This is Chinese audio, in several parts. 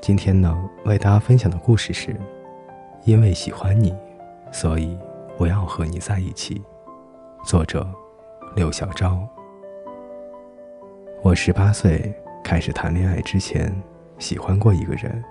今天呢，为大家分享的故事是：因为喜欢你，所以我要和你在一起。作者：刘小昭。我十八岁开始谈恋爱之前，喜欢过一个人，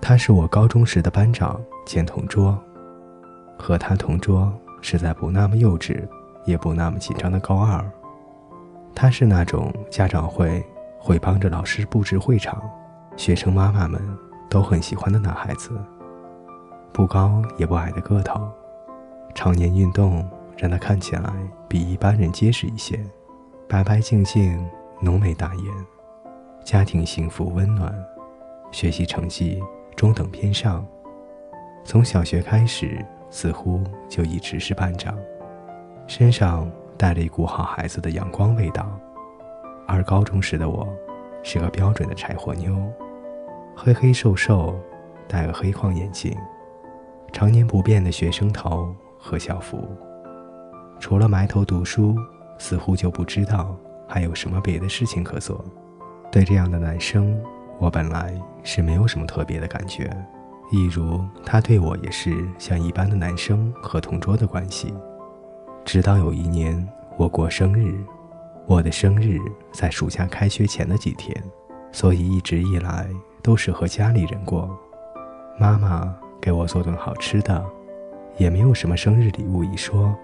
他是我高中时的班长兼同桌。和他同桌是在不那么幼稚，也不那么紧张的高二。他是那种家长会。会帮着老师布置会场，学生妈妈们都很喜欢的男孩子。不高也不矮的个头，常年运动让他看起来比一般人结实一些。白白净净，浓眉大眼，家庭幸福温暖，学习成绩中等偏上。从小学开始，似乎就一直是班长，身上带着一股好孩子的阳光味道。而高中时的我，是个标准的柴火妞，黑黑瘦瘦，戴个黑框眼镜，常年不变的学生头和校服。除了埋头读书，似乎就不知道还有什么别的事情可做。对这样的男生，我本来是没有什么特别的感觉，一如他对我也是像一般的男生和同桌的关系。直到有一年我过生日。我的生日在暑假开学前的几天，所以一直以来都是和家里人过。妈妈给我做顿好吃的，也没有什么生日礼物一说。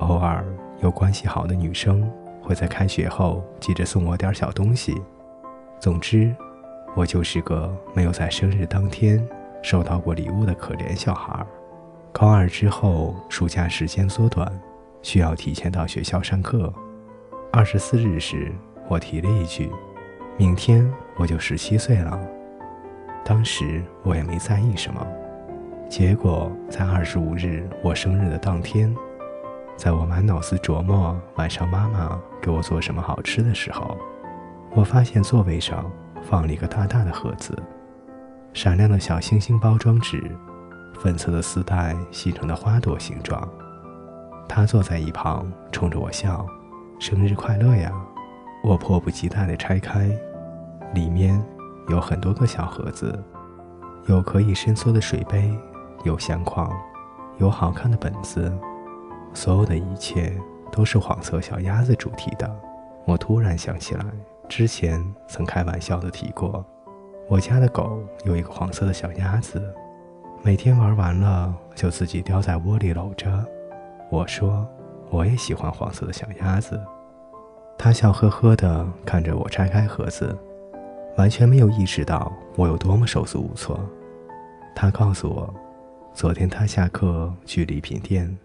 偶尔有关系好的女生会在开学后急着送我点小东西。总之，我就是个没有在生日当天收到过礼物的可怜小孩。高二之后，暑假时间缩短，需要提前到学校上课。二十四日时，我提了一句：“明天我就十七岁了。”当时我也没在意什么。结果在二十五日我生日的当天，在我满脑子琢磨晚上妈妈给我做什么好吃的时候，我发现座位上放了一个大大的盒子，闪亮的小星星包装纸，粉色的丝带系成的花朵形状。他坐在一旁，冲着我笑。生日快乐呀！我迫不及待地拆开，里面有很多个小盒子，有可以伸缩的水杯，有相框，有好看的本子，所有的一切都是黄色小鸭子主题的。我突然想起来，之前曾开玩笑的提过，我家的狗有一个黄色的小鸭子，每天玩完了就自己叼在窝里搂着。我说。我也喜欢黄色的小鸭子。他笑呵呵地看着我拆开盒子，完全没有意识到我有多么手足无措。他告诉我，昨天他下课去礼品店，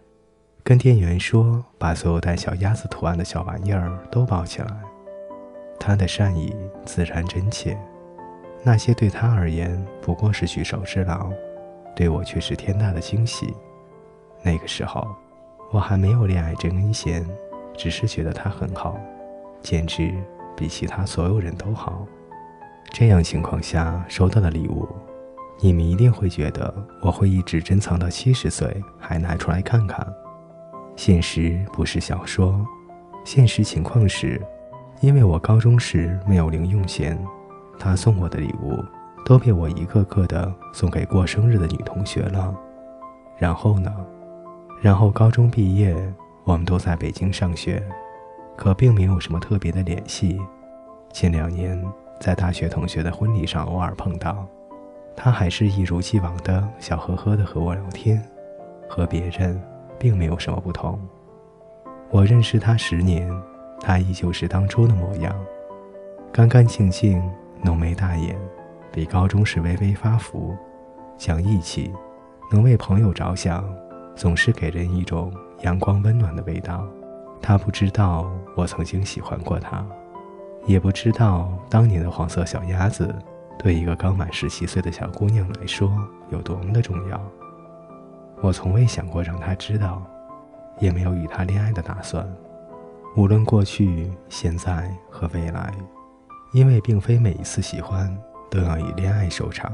跟店员说把所有带小鸭子图案的小玩意儿都包起来。他的善意自然真切，那些对他而言不过是举手之劳，对我却是天大的惊喜。那个时候。我还没有恋爱这根弦，只是觉得他很好，简直比其他所有人都好。这样情况下收到的礼物，你们一定会觉得我会一直珍藏到七十岁还拿出来看看。现实不是小说，现实情况是，因为我高中时没有零用钱，他送我的礼物都被我一个个的送给过生日的女同学了。然后呢？然后高中毕业，我们都在北京上学，可并没有什么特别的联系。近两年在大学同学的婚礼上偶尔碰到，他还是一如既往的笑呵呵的和我聊天，和别人并没有什么不同。我认识他十年，他依旧是当初的模样，干干净净，浓眉大眼，比高中时微微发福，讲义气，能为朋友着想。总是给人一种阳光温暖的味道。他不知道我曾经喜欢过他，也不知道当年的黄色小鸭子对一个刚满十七岁的小姑娘来说有多么的重要。我从未想过让她知道，也没有与她恋爱的打算。无论过去、现在和未来，因为并非每一次喜欢都要以恋爱收场。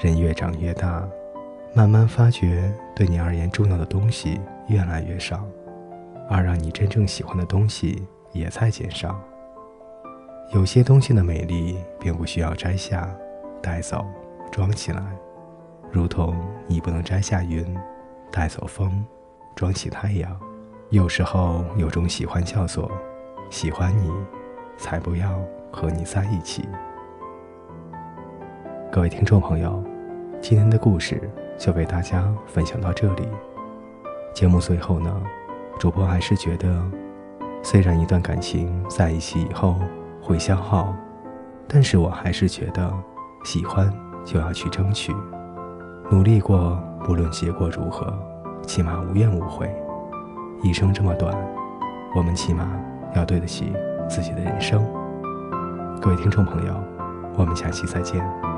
人越长越大，慢慢发觉对你而言重要的东西越来越少，而让你真正喜欢的东西也在减少。有些东西的美丽并不需要摘下、带走、装起来，如同你不能摘下云、带走风、装起太阳。有时候有种喜欢叫做喜欢你，才不要和你在一起。各位听众朋友，今天的故事就为大家分享到这里。节目最后呢，主播还是觉得，虽然一段感情在一起以后会消耗，但是我还是觉得，喜欢就要去争取，努力过，不论结果如何，起码无怨无悔。一生这么短，我们起码要对得起自己的人生。各位听众朋友，我们下期再见。